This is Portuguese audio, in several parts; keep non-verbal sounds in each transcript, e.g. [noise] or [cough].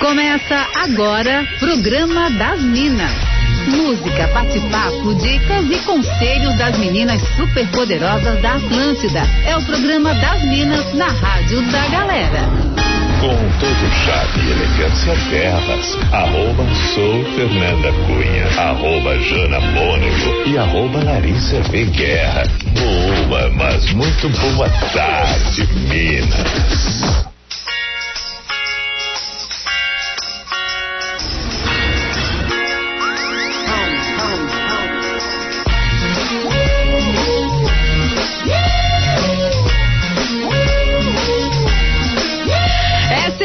Começa agora, programa das Minas. Música, bate-papo, dicas e conselhos das meninas superpoderosas da Atlântida. É o programa das Minas na Rádio da Galera. Com todo charme e elegância terras, arroba sou Fernanda Cunha, arroba Jana Mônico e arroba Larissa V. Guerra. Boa, mas muito boa tarde, Minas.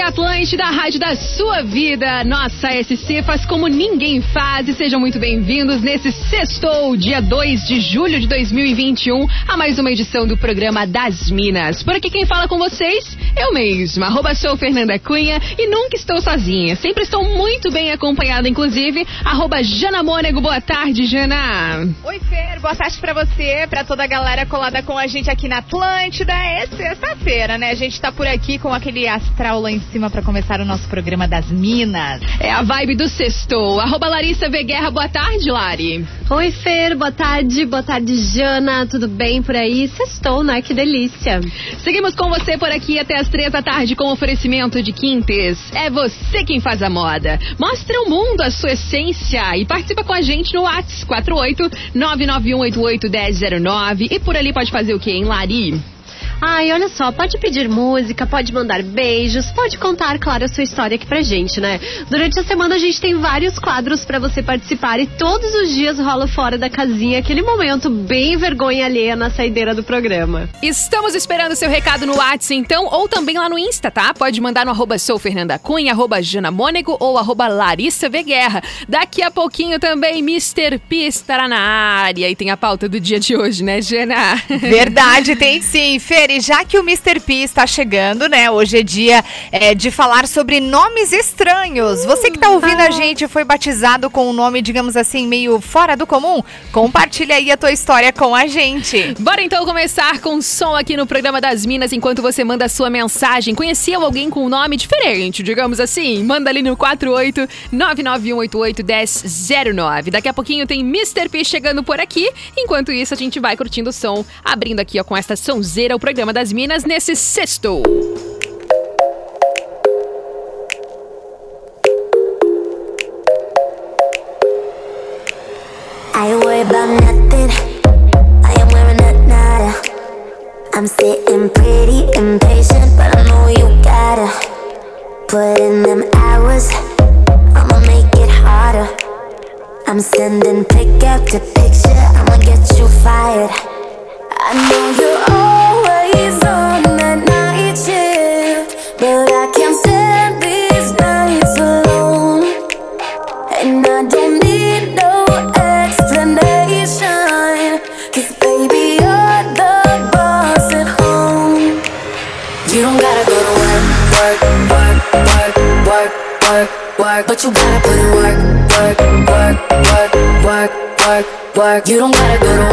Atlântida, a rádio da sua vida. Nossa SC faz como ninguém faz. E sejam muito bem-vindos nesse sextou, dia 2 de julho de 2021, a mais uma edição do programa das Minas. Por aqui quem fala com vocês, eu mesma, arroba sou Fernanda Cunha e nunca estou sozinha. Sempre estou muito bem acompanhada, inclusive, arroba Jana Mônego. Boa tarde, Jana. Oi, Fer, boa tarde pra você, pra toda a galera colada com a gente aqui na Atlântida. É sexta-feira, né? A gente tá por aqui com aquele astral lá em cima para começar o nosso programa das Minas. É a vibe do sextou. Arroba Larissa V. Guerra, boa tarde, Lari. Oi, Fer, boa tarde, boa tarde, Jana, tudo bem por aí? Sextou, né? Que delícia. Seguimos com você por aqui até as três da tarde com oferecimento de Quintes. É você quem faz a moda. Mostre ao mundo a sua essência e participa com a gente no WhatsApp 48 991881009 e por ali pode fazer o que, hein, Lari? Ai, olha só, pode pedir música, pode mandar beijos, pode contar, claro, a sua história aqui pra gente, né? Durante a semana a gente tem vários quadros para você participar e todos os dias rola fora da casinha aquele momento bem vergonha alheia na saideira do programa. Estamos esperando seu recado no WhatsApp, então, ou também lá no Insta, tá? Pode mandar no arroba sou Fernanda Cunha, arroba Jana Mônego ou arroba Larissa V. Guerra. Daqui a pouquinho também Mr. P estará na área e tem a pauta do dia de hoje, né, Jana? Verdade, tem sim, Fer e já que o Mr. P está chegando, né? Hoje é dia é, de falar sobre nomes estranhos. Você que está ouvindo a gente foi batizado com um nome, digamos assim, meio fora do comum? Compartilha aí a tua história com a gente. Bora então começar com som aqui no programa das Minas enquanto você manda a sua mensagem. Conhecia alguém com um nome diferente, digamos assim? Manda ali no 48 991881009. Daqui a pouquinho tem Mr. P chegando por aqui. Enquanto isso, a gente vai curtindo o som, abrindo aqui ó, com esta sonzeira o programa programa das Minas nesse sexto. I worry about nothing. I am wearing a nada. I'm sitting pretty impatient, but I know you gotta put in them hours. I'ma make it harder. I'm sending pick after picture. I'ma get you fired. I know you're all but I can't stand these nights alone And I don't need no extra negation you don't gotta put in work, work, work, work, work, work, work. You don't gotta go to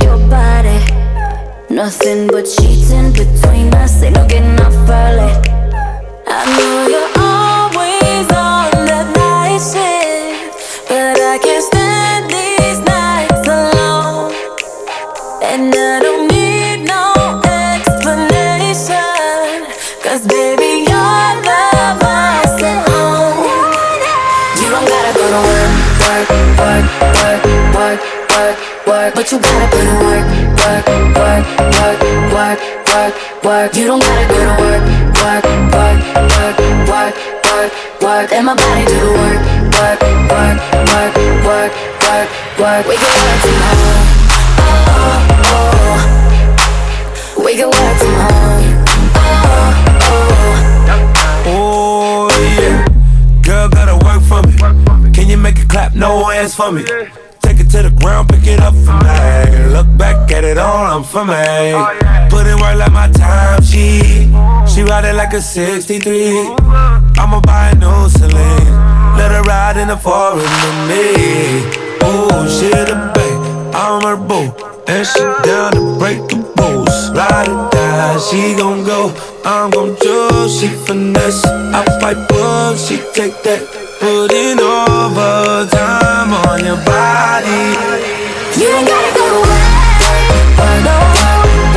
Nothing but cheating between us, ain't no getting off early. I know you're but you gotta put in work, work, work, work, work, work, work. You don't gotta go to work, work, work, work, work, work, work. Let my body do the work, work, work, work, work, work, work. We can work from home, oh, oh, oh. We can work from home, oh, oh. Oh yeah, girl gotta work from clap no hands for me. Ground, pick it up for me. Look back at it all, I'm for me. Put in work like my time, she. She ride it like a 63. I'ma buy a new Celine. Let her ride in the forest with me. Ooh, she the babe, I'm her boo. And she down to break the rules. Ride it down, she gon' go. I'm gon' choose, she finesse. I pipe up, she take that. Putting overtime on your body. You don't gotta go to work, work, work,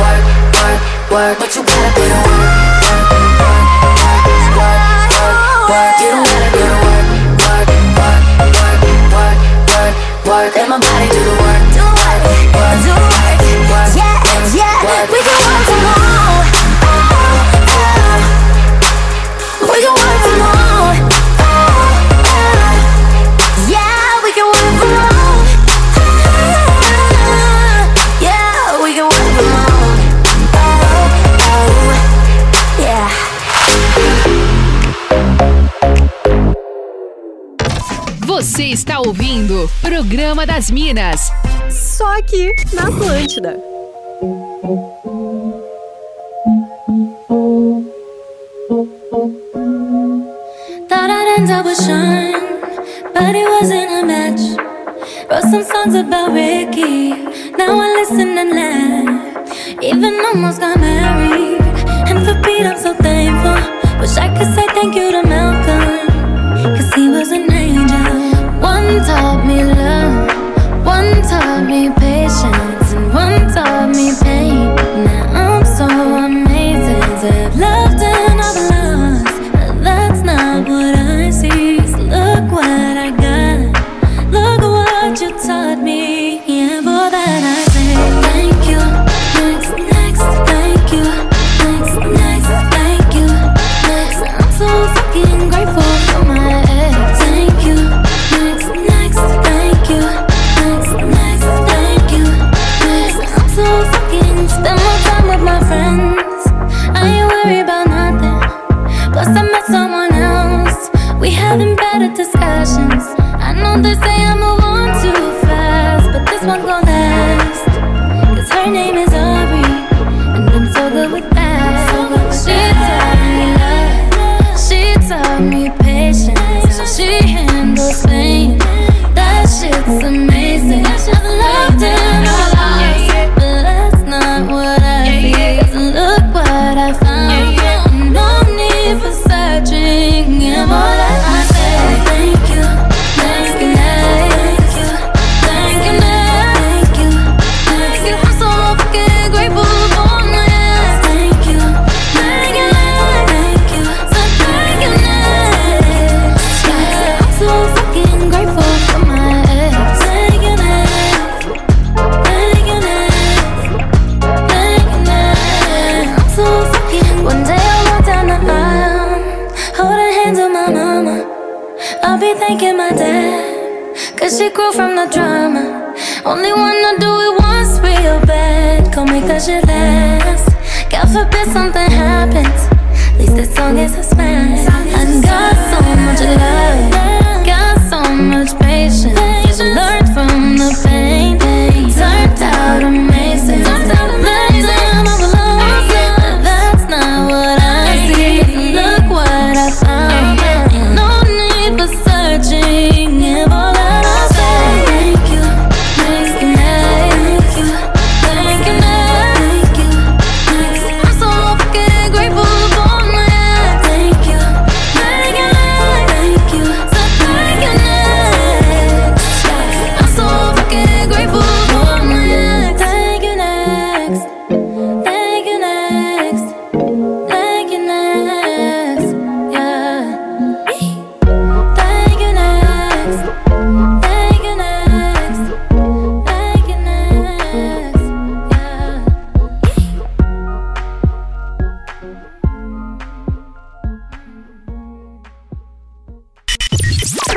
work, work, work, but you gotta put in work, work, work, work, work, work. You don't gotta go to work, work, work, work, work, work, work. Let my body do the work, do work, work, do work, work, yeah, yeah. We can work from Você está ouvindo Programa das Minas. Só aqui na Atlântida. Thought I'd end up with Sean, but it wasn't a match. Wrote some songs about Ricky, now I listen and laugh. Even almost got married, and for Pete I'm so thankful. Wish I could say thank you to Malcolm, cause he was an one taught me love, one taught me patience, and one taught me pain. Now I'm so amazing to have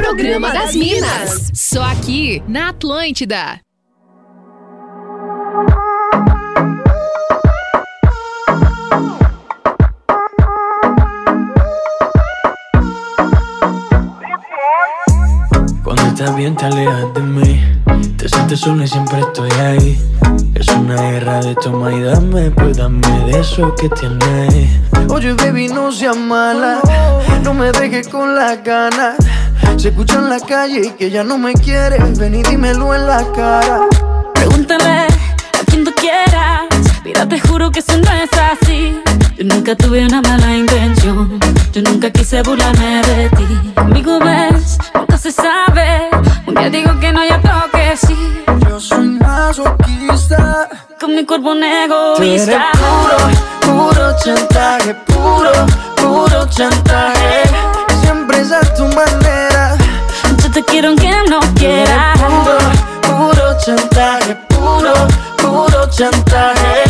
Programa das Minas. Só aqui na Atlântida. Quando estás bien, te alejas de mí. Te sientes sola y siempre estoy ahí. Es una guerra de toma y dame, pues dame de eso que tienes. Oye, baby, no seas mala. No me dejes con las ganas. Se escucha en la calle y que ya no me quieres. Ven y dímelo en la cara. Pregúntale a quien tú quieras. Mira, te juro que eso no es así. Yo nunca tuve una mala intención. Yo nunca quise burlarme de ti. Conmigo ves, nunca se sabe. Un día digo que no, ya toque sí. Yo soy masoquista. Con mi cuerpo un Tú eres egoísta. puro, puro chantaje, puro, puro chantaje. Es a tu manera. Yo te quiero aunque no quieras. Puro, puro chantaje, puro, puro chantaje.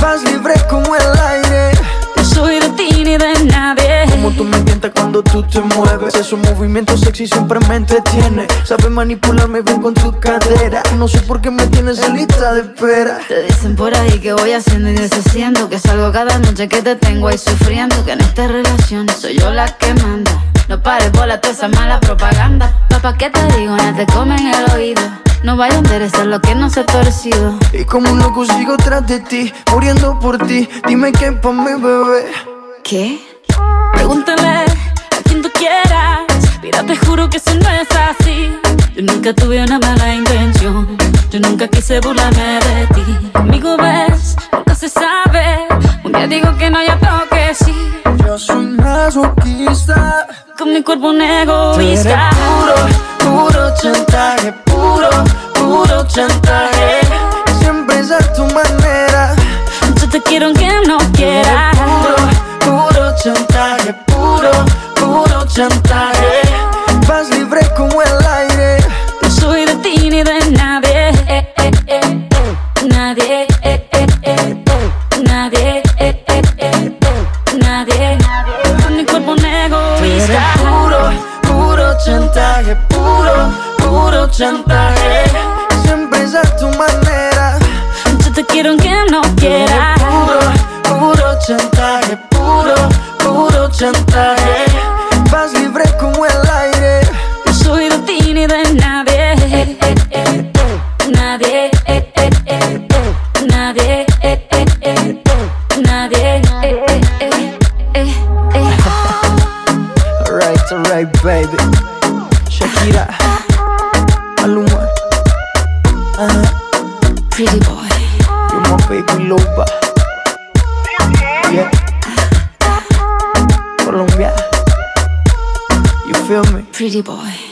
Vas libre como el aire. No soy de ti ni de nadie. Como tú me tientas cuando tú te mueves. Esos movimientos sexy siempre me entretiene. Sabes manipularme bien con tu cadera. No sé por qué me tienes en lista de espera. Te dicen por ahí que voy haciendo y deshaciendo Que salgo cada noche que te tengo ahí sufriendo Que en esta relación soy yo la que manda No pares bola toda esa mala propaganda Papá, ¿qué te digo? Ya te comen el oído No vaya a interesar lo que no se ha torcido Y como un loco sigo tras de ti, muriendo por ti. Dime qué pa' mi bebé. ¿Qué? Pregúntale a quien tú quieras Mira, te juro que eso no es así Yo nunca tuve una mala intención Yo nunca quise burlarme de ti Conmigo ves, nunca se sabe Un día digo que no, ya toque sí Yo soy masoquista. Con mi cuerpo un egoísta puro, puro chantaje, puro, puro chantaje. Siempre es a tu manera. Yo te quiero aunque no quieras puro, puro chantaje, puro, puro chantaje. Chantaje. Yeah. Colombia. You feel me? Pretty boy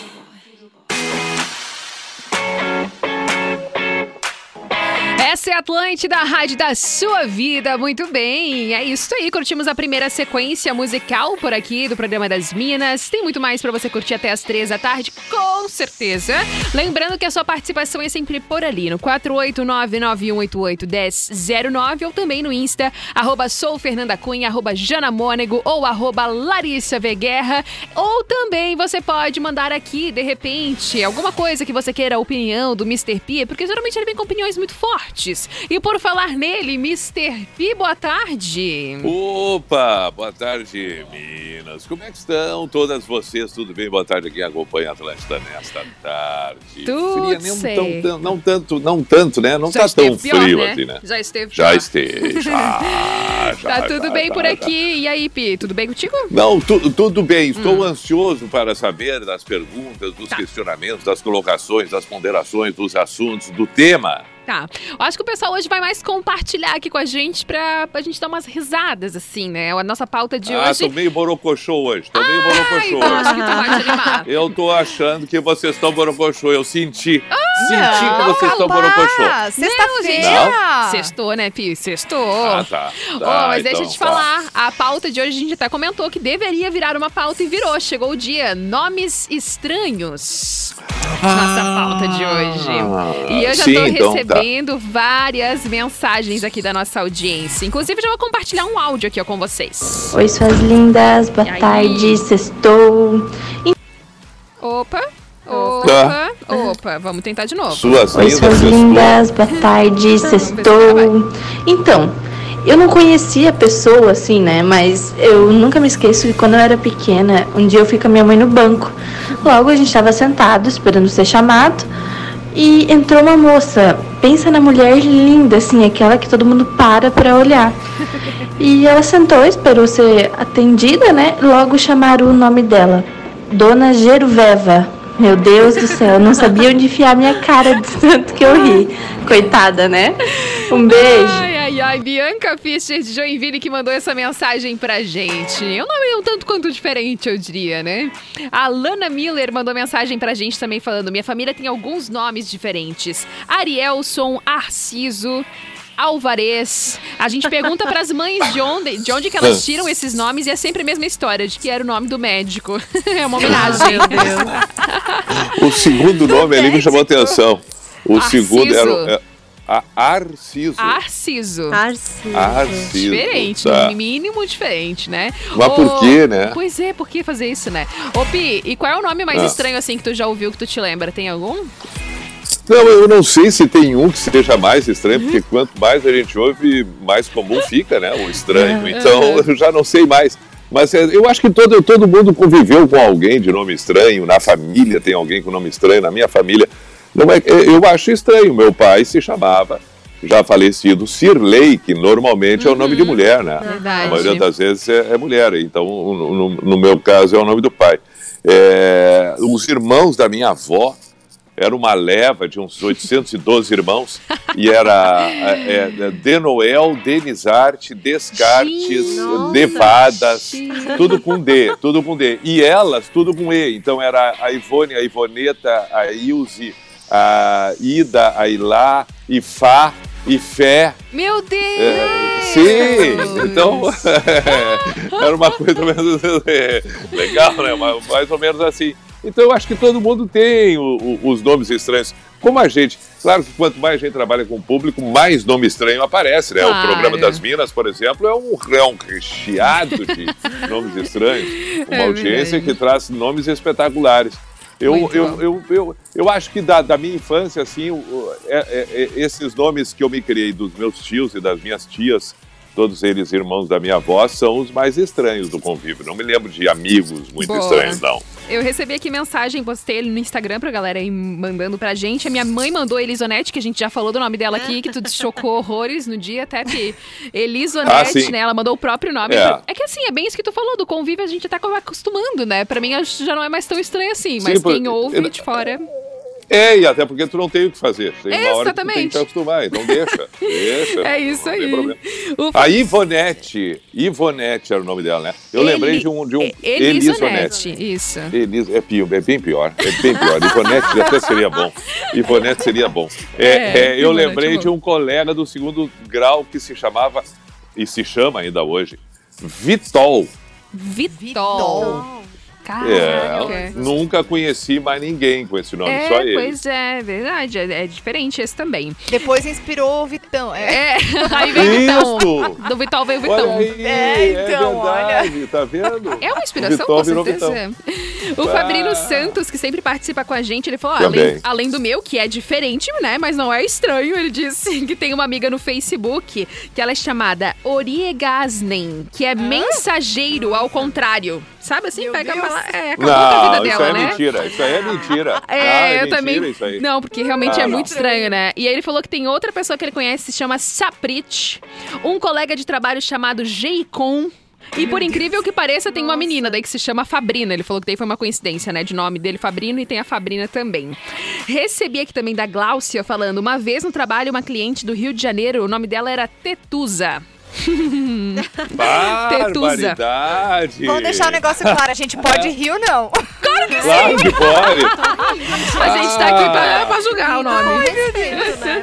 Essa é a Atlântida, a rádio da sua vida. Muito bem, é isso aí. Curtimos a primeira sequência musical por aqui do programa das Minas. Tem muito mais pra você curtir até as três da tarde, com certeza. Lembrando que a sua participação é sempre por ali, no 489-9188-1009 ou também no Insta, arroba soufernandacunha, arroba janamônego ou arroba Larissa V. Guerra. Ou também você pode mandar aqui, de repente, alguma coisa que você queira a opinião do Mr. P, porque geralmente ele vem com opiniões muito fortes. E por falar nele, Mr. P, boa tarde. Opa, boa tarde, Minas. Como é que estão todas vocês? Tudo bem? Boa tarde quem acompanha a Atlântida nesta tarde. Tudo Fria, certo. tão, não tanto, não tanto, né? Não Já tá tão pior, frio né? assim, né? Já esteve Já pior. esteve. Já, [laughs] já, Tá tudo já, bem já, por aqui. E aí, Pi, tudo bem contigo? Não, tu- tudo bem. Estou Hum. ansioso para saber das perguntas, dos Tá. questionamentos, das colocações, das ponderações, dos assuntos, do tema. Tá. Eu acho que o pessoal hoje vai mais compartilhar aqui com a gente pra, pra gente dar umas risadas, assim, né? A nossa pauta de ah, hoje. tô meio borocochô hoje. Tô meio Ai, borocochô então acho hoje. que tu vai te animar. Eu tô achando que vocês estão borocochô. Eu senti. Ah, senti que Não, vocês estão borocochô. Sexta-feira. Sextou, né, Pi? Sextou. Ah, tá. Tá, mas deixa eu então, te tá. falar, a pauta de hoje a gente até comentou que deveria virar uma pauta e virou. Chegou o dia Nomes Estranhos. Nossa pauta de hoje. E eu já Ah, sim, tô então, tá. recebendo várias mensagens aqui da nossa audiência. Inclusive, já vou compartilhar um áudio aqui ó, com vocês. Oi, suas lindas, boa E aí? tarde, sextou. Opa, Tá. opa, opa. Vamos tentar de novo. Suas Oi, lindas, suas lindas, boa tarde, sextou. Então, eu não conhecia a pessoa assim, né? Mas eu nunca me esqueço que quando eu era pequena, um dia eu fui com a minha mãe no banco. Logo a gente estava sentado esperando ser chamado e entrou uma moça. Pensa na mulher linda, assim, aquela que todo mundo para para olhar. E ela sentou, esperou ser atendida, né? Logo chamaram o nome dela, Dona Geruveva. Meu Deus do céu, eu não sabia onde enfiar minha cara de tanto que eu ri. Coitada, né? Um beijo. Ai, ai. Bianca Fischer de Joinville que mandou essa mensagem pra gente. É um nome um tanto quanto diferente, eu diria, né? A Lana Miller mandou mensagem pra gente também falando: Minha família tem alguns nomes diferentes: Arielson, Arciso. Alvarez. A gente pergunta pras mães de onde, de onde que elas tiram esses nomes e é sempre a mesma história, de que era o nome do médico. [laughs] É uma homenagem. O segundo nome ali me chamou a atenção. O Arciso. segundo era o- é, a Arciso. Arciso. Arciso. Diferente, tá. no mínimo diferente, né? Mas por quê, né? Pois é, por que fazer isso, né? Ô, Pi, e qual é o nome mais Ah. estranho assim que tu já ouviu, que tu te lembra? Tem algum? Não, eu não sei se tem um que seja mais estranho, porque quanto mais a gente ouve, mais comum fica, né? O estranho. Então, eu já não sei mais. Mas é, eu acho que todo, todo mundo conviveu com alguém de nome estranho, na família tem alguém com nome estranho, na minha família. Não é, eu acho estranho. Meu pai se chamava, já falecido, Sirley, que normalmente é o nome de mulher, né? Verdade. A maioria das vezes é, é mulher, então no, no- meu caso é o nome do pai. É, os irmãos da minha avó era uma leva de uns 812 irmãos e era é, é, Denoel, Denizarte, Descartes, Devadas, tudo com D, tudo com D. E elas, tudo com E. Então era a Ivone, a Ivoneta, a Ilse, a Ida, a Ilá, Ifá, Ifé. Meu Deus! É, sim, então [laughs] era uma coisa menos é, legal, né? Mais, ou menos assim. Então eu acho que todo mundo tem o- o- os nomes estranhos. Como a gente, claro que quanto mais a gente trabalha com o público, mais nome estranho aparece, né? Claro. O programa das Minas, por exemplo, é um, é um recheado de [laughs] nomes estranhos. Uma É audiência verdade. que traz nomes espetaculares. Eu, eu, eu, eu, eu acho que da, da minha infância, assim, é- é- é- esses nomes que eu me criei dos meus tios e das minhas tias, todos eles irmãos da minha avó, são os mais estranhos do convívio. Não me lembro de amigos muito Boa. estranhos, não. Eu recebi aqui mensagem, postei ele no Instagram pra galera aí mandando pra gente. A minha mãe mandou Elisonete, que a gente já falou do nome dela aqui, que tu chocou horrores no dia, até que Elisonete, Ah, né? Ela mandou o próprio nome. É. É que assim, é bem isso que tu falou, do convívio a gente tá acostumando, né? Pra mim já não é mais tão estranho assim, mas Sim, por- quem ouve eu- de fora. É, e até porque tu não tem o que fazer. Tem uma hora que tu tem Exatamente. que te acostumar, então deixa. [laughs] deixa É isso não aí. O- A Ivonete, Ivonete era o nome dela, né? Eu Eli- lembrei de um, de um Elisonete, isso. Elis, é, pior, é bem pior, é bem pior. Ivonete até seria bom. Ivonete seria bom. É, É, é, eu Ivonete lembrei é bom. de um colega do segundo grau que se chamava, e se chama ainda hoje, Vitol. Vitol. É, Caraca. nunca conheci mais ninguém com esse nome, É, só ele. pois é, verdade. É, é diferente esse também. Depois inspirou o Vitão. É. É, [laughs] aí vem o Vitão. Isso! Do Vitol veio o Olha Vitão. aí, É, então, verdade, tá vendo? É uma inspiração, com certeza. O Ah. Fabrino Santos, que sempre participa com a gente, ele falou: ó, Também. além, além do meu, que é diferente, né? Mas não é estranho, ele disse [laughs] que tem uma amiga no Facebook que ela é chamada Oriegasnen, que é mensageiro ao contrário. Sabe assim? Meu Pega Deus. pra lá. É, acabou com a Não, vida isso dela, é né? mentira, isso aí é mentira. [laughs] É, Ah, é eu mentira também. Isso aí. Não, porque realmente Ah, é não. muito estranho, né? E aí ele falou que tem outra pessoa que ele conhece, se chama Saprit, um colega de trabalho chamado Jeicon. E por incrível que pareça, tem uma menina daí que se chama Fabrina. Ele falou que daí foi uma coincidência, né? De nome dele, Fabrino, e tem a Fabrina também. Recebi aqui também da Gláucia falando: uma vez no trabalho, uma cliente do Rio de Janeiro, o nome dela era Tetusa. [laughs] Barbaridade! Vamos deixar o negócio claro, a gente pode rir ou não. Claro que Claro que pode! A gente tá aqui pra, pra julgar o nome.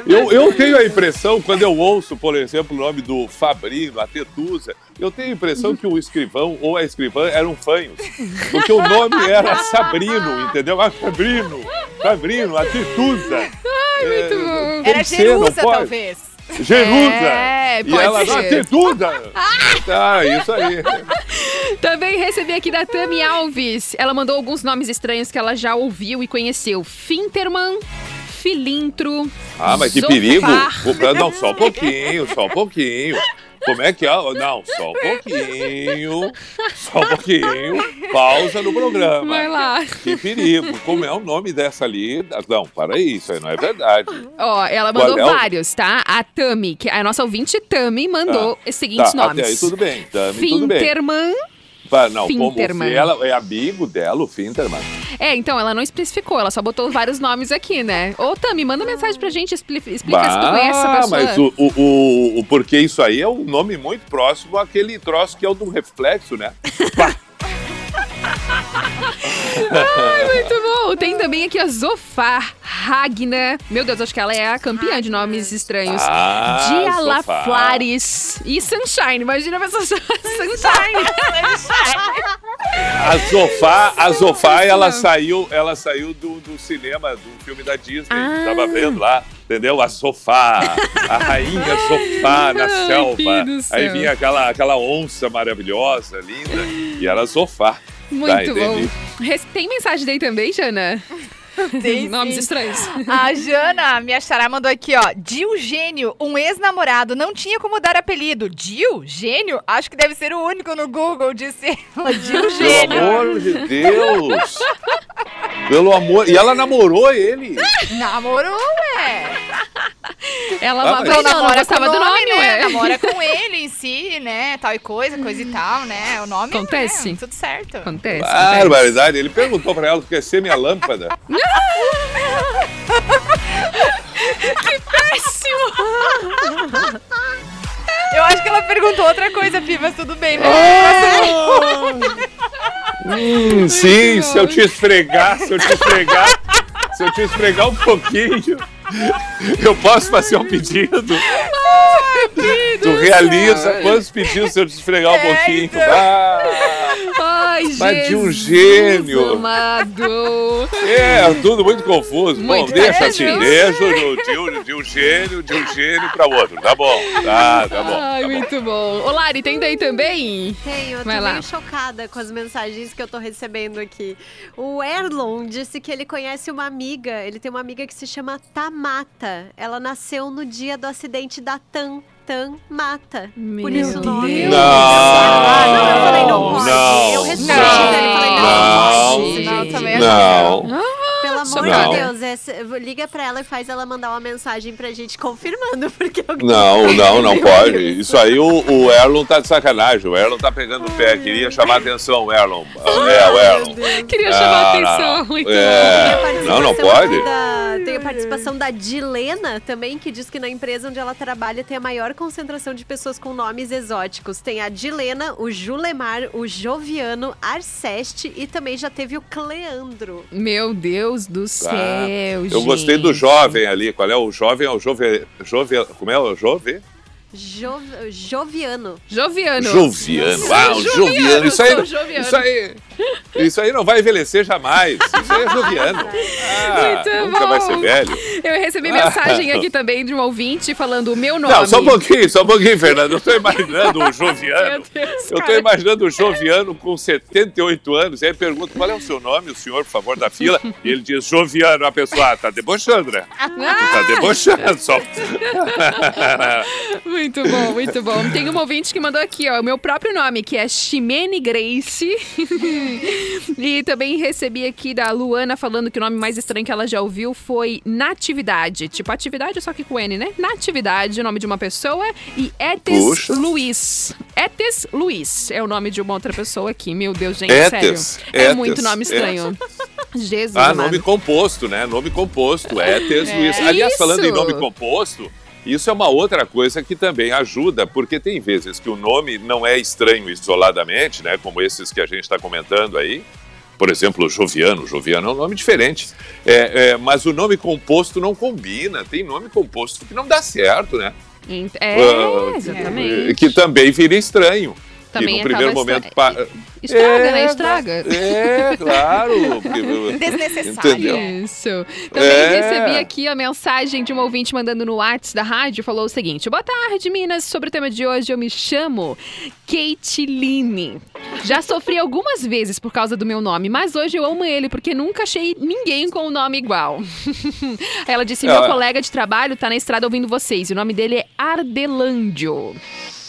Eu, eu tenho a impressão, quando eu ouço, por exemplo, o nome do Fabrino, a Tetusa, eu tenho a impressão que o escrivão ou a escrivã eram fanhos. Porque o nome era Sabrino, entendeu? Ah, Fabrino, Fabrino, a Tetusa. Ai, muito bom. Tem Era Jerusa, talvez. Jerusa! É, e ela, ser. ah, Tetusa! [laughs] Ah, isso aí. Também recebi aqui da Tami Alves. Ela mandou alguns nomes estranhos que ela já ouviu e conheceu. Finterman, Filintro. Ah, mas que Zofar. perigo! Não, só um pouquinho, só um pouquinho. Como é que é? Não, só um [laughs] pouquinho. Só um pouquinho. Pausa no programa. Vai lá. Que perigo. Como é o nome dessa ali? Não, para isso aí não é verdade. Ó, ela mandou Qual é o- vários, tá? A Tami, que a nossa ouvinte Tami mandou Tá. os seguintes Tá, nomes. até aí tudo bem, Tami, tudo bem. Finterman. Não, Finterman. ela é amigo dela, o Finterman. É, então, ela não especificou, ela só botou vários nomes aqui, né? Ô, Tami, manda mensagem pra gente, expli- explica se tu conhece essa pessoa. mas o, o, o, o- porque isso aí é um nome muito próximo àquele troço que é o do reflexo, né? [laughs] Ai, muito bom. Tem também aqui a Zofar Ragna. Meu Deus, acho que ela é a campeã de nomes estranhos. Ah, Zofar. Flares e Sunshine. Imagina a pessoa Sunshine. A Zofá, a Zofá ela saiu, ela saiu do, do cinema, do filme da Disney. Ah. Tava vendo lá, entendeu? A Sofá, a rainha Sofá na Ai, selva. Aí vinha aquela, aquela onça maravilhosa, linda, e era Sofá. Muito Tá, bom. Tem mensagem daí também, Jana? [laughs] Tem, [laughs] Nomes sim. estranhos. A Jana, minha xará, mandou aqui, ó. Dil Gênio, um ex-namorado, não tinha como dar apelido. Dil Gênio? Acho que deve ser o único no Google, disse ela. [laughs] Dil Pelo Gênio. amor de Deus! Pelo amor. E ela namorou ele. Namorou, ué. Ela Ah, mas- não, não namora gostava com do nome, né? ué. Namora com ele em si, né? Tal e coisa, coisa e tal, né? O nome Acontece. né? tudo certo. Acontece. Ah, acontece. barbaridade. Ele perguntou pra ela, quer ser minha lâmpada? [laughs] Péssimo! Eu acho que ela perguntou outra coisa, Pi, mas tudo bem, né? Hum, sim, se eu te esfregar, se eu te esfregar, se eu te esfregar um pouquinho, eu posso fazer um pedido. Tu realiza quantos pedidos se eu te esfregar um É, pouquinho? então. Ah, Ai, Mas de um gênio. amado. é, tudo muito confuso. bom, Muito deixa assim, deixa de, de um- de um gênio, de um gênio pra outro. Tá bom, tá, tá bom. Ai, muito bom. Ô, Lari, tem daí também? Tenho, eu tô Vai lá. meio chocada com as mensagens que eu tô recebendo aqui. O Erlon disse que ele conhece uma amiga, ele tem uma amiga que se chama Tamata. Ela nasceu no dia do acidente da TAM. TAM Mata. Por Meu isso o nome. Ah, não, eu falei, não Não, pode. não, eu respondi, não, ele falei, não, não, pode. Não, também Não. Pelo amor Não. de Deus, essa- liga pra ela e faz ela mandar uma mensagem pra gente confirmando, [laughs] porque eu Não, não, não pode. Isso aí o, o Erlon tá de sacanagem. O Erlon tá pegando o pé. Queria chamar a atenção, Erlon. É, o Erlon. Queria chamar a Ah, atenção. [laughs] Muito É, não, não participação pode. Da, tem a participação da Dilena também, que diz que na empresa onde ela trabalha tem a maior concentração de pessoas com nomes exóticos. Tem a Dilena, o Julemar, o Joviano, Arceste e também já teve o Cleandro. Meu Deus do céu, Ah, gente. Eu gostei do jovem ali. Qual é o jovem? É o jovem. jovem como é o jovem? Jo- Joviano. Joviano. Joviano. Ah, o Joviano, Joviano. Isso aí, Joviano. isso aí. Isso aí não vai envelhecer jamais. Isso aí é Joviano. Ah, Muito nunca vai bom. ser velho. Eu recebi mensagem aqui também de um ouvinte falando o meu nome. Não, só um pouquinho, só um pouquinho, Fernando. Eu tô imaginando o Joviano. Meu Deus, Eu tô cara. imaginando o Joviano com 78 anos. E aí pergunta qual é o seu nome, o senhor, por favor, da fila. E ele diz, Joviano. A pessoa, ah, tá debochando, né? Tu tá debochando só. Muito bom, muito bom. Tem uma ouvinte que mandou aqui, ó, o meu próprio nome, que é Ximene Grace. [laughs] e também recebi aqui da Luana falando que o nome mais estranho que ela já ouviu foi Natividade. Tipo, atividade, só que com N, né? Natividade, o nome de uma pessoa. E Etes Puxa. Luiz. Etes Luiz é o nome de uma outra pessoa aqui. Meu Deus, gente, Etes, sério. É Etes, muito nome estranho. Jesus, Ah, amado. nome composto, né? Nome composto. É, Tes Luiz. É. Aliás, falando em Isso. nome composto, isso é uma outra coisa que também ajuda, porque tem vezes que o nome não é estranho isoladamente, né? Como esses que a gente está comentando aí. Por exemplo, Joviano. Joviano é um nome diferente. É, é, mas o nome composto não combina. Tem nome composto que não dá certo, né? É, Ah, exatamente. Que também vira estranho. Também e no primeiro acaba momento. estra- pa- Estraga, É, né? Estraga. É, claro. porque- [laughs] Desnecessário. Entendeu? Isso. Também É. recebi aqui a mensagem de um ouvinte mandando no WhatsApp da rádio. Falou o seguinte: Boa tarde, Minas. Sobre o tema de hoje, eu me chamo Keitiline. Já sofri algumas vezes por causa do meu nome, mas hoje eu amo ele porque nunca achei ninguém com um nome igual. [laughs] Ela disse: Meu É. colega de trabalho tá na estrada ouvindo vocês. E o nome dele é Ardelândio.